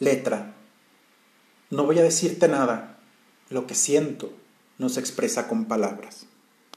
Letra. No voy a decirte nada. Lo que siento no se expresa con palabras.